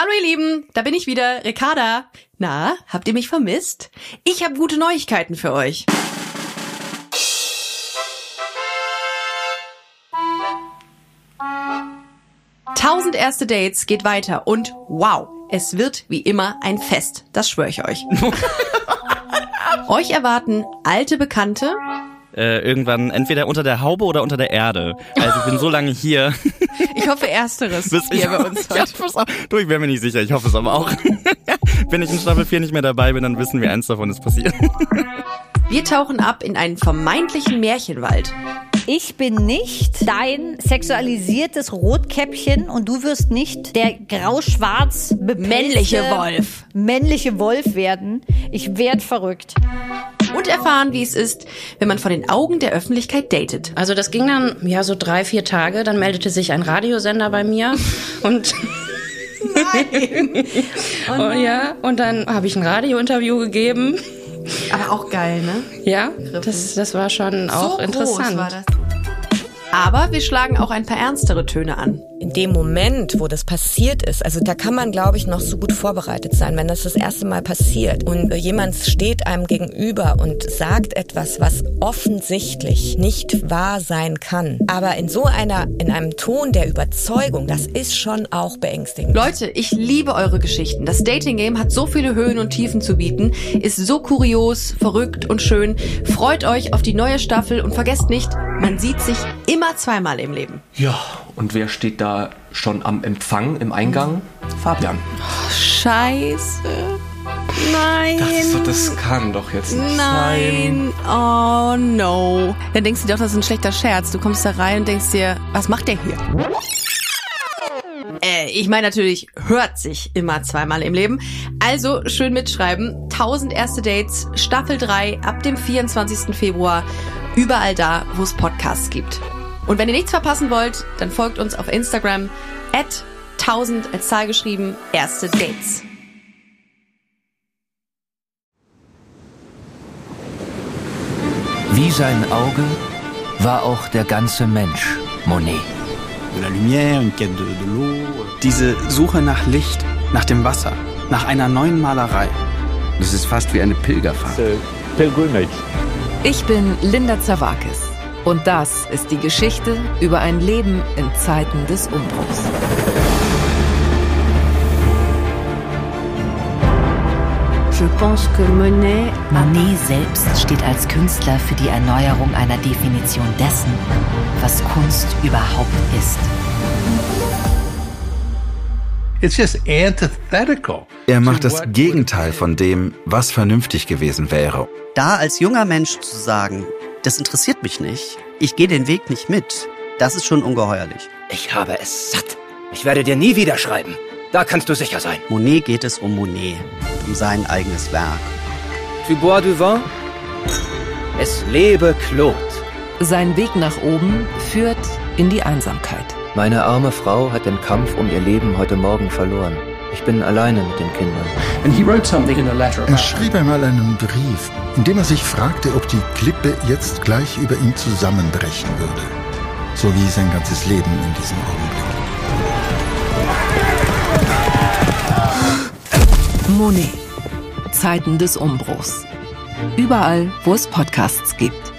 Hallo ihr Lieben, da bin ich wieder, Ricarda. Na, habt ihr mich vermisst? Ich habe gute Neuigkeiten für euch. Tausend erste Dates geht weiter und wow, es wird wie immer ein Fest. Das schwöre ich euch. euch erwarten alte Bekannte, äh, irgendwann entweder unter der Haube oder unter der Erde. Also ich bin so lange hier. Ich hoffe ersteres Bis hier ich, bei uns heute. pass auf. du, ich wäre mir nicht sicher, ich hoffe es aber auch. Wenn ich in Staffel 4 nicht mehr dabei bin, dann wissen wir, eins davon ist passiert. Wir tauchen ab in einen vermeintlichen Märchenwald. Ich bin nicht dein sexualisiertes Rotkäppchen und du wirst nicht der grau-schwarz Männliche Wolf. männliche Wolf werden. Ich werd verrückt. Und erfahren, wie es ist, wenn man vor den Augen der Öffentlichkeit datet. Also das ging dann ja so drei, vier Tage. Dann meldete sich ein Radiosender bei mir und oh, ja und dann habe ich ein Radiointerview gegeben. Aber auch geil, ne? Ja, das, das war schon auch so interessant. Groß war das. Aber wir schlagen auch ein paar ernstere Töne an. In dem Moment, wo das passiert ist, also da kann man, glaube ich, noch so gut vorbereitet sein, wenn das das erste Mal passiert und jemand steht einem gegenüber und sagt etwas, was offensichtlich nicht wahr sein kann. Aber in so einer, in einem Ton der Überzeugung, das ist schon auch beängstigend. Leute, ich liebe eure Geschichten. Das Dating Game hat so viele Höhen und Tiefen zu bieten, ist so kurios, verrückt und schön. Freut euch auf die neue Staffel und vergesst nicht, man sieht sich immer zweimal im Leben. Ja, und wer steht da schon am Empfang im Eingang? Fabian. Scheiße. Nein. Das, so, das kann doch jetzt nicht sein. Nein, oh no. Dann denkst du dir doch, das ist ein schlechter Scherz. Du kommst da rein und denkst dir, was macht der hier? Äh, ich meine natürlich, hört sich immer zweimal im Leben. Also schön mitschreiben. 1000 erste Dates, Staffel 3 ab dem 24. Februar. Überall da, wo es Podcasts gibt. Und wenn ihr nichts verpassen wollt, dann folgt uns auf Instagram at 1000 als Zahl geschrieben, erste Dates. Wie sein Auge war auch der ganze Mensch Monet. Diese Suche nach Licht, nach dem Wasser, nach einer neuen Malerei. Das ist fast wie eine Pilgerfahrt. Ich bin Linda Zawakis und das ist die Geschichte über ein Leben in Zeiten des Umbruchs. Je pense que Monet Monet selbst steht als Künstler für die Erneuerung einer Definition dessen, was Kunst überhaupt ist. It's just antithetical. Er macht das Gegenteil von dem, was vernünftig gewesen wäre. Da als junger Mensch zu sagen, das interessiert mich nicht, ich gehe den Weg nicht mit, das ist schon ungeheuerlich. Ich habe es satt. Ich werde dir nie wieder schreiben. Da kannst du sicher sein. Monet geht es um Monet, um sein eigenes Werk. Tu bois du vin? Es lebe Claude. Sein Weg nach oben führt in die Einsamkeit. Meine arme Frau hat den Kampf um ihr Leben heute Morgen verloren. Ich bin alleine mit den Kindern. Er schrieb einmal einen Brief, in dem er sich fragte, ob die Klippe jetzt gleich über ihm zusammenbrechen würde. So wie sein ganzes Leben in diesem Augenblick. Monet. Zeiten des Umbruchs. Überall, wo es Podcasts gibt.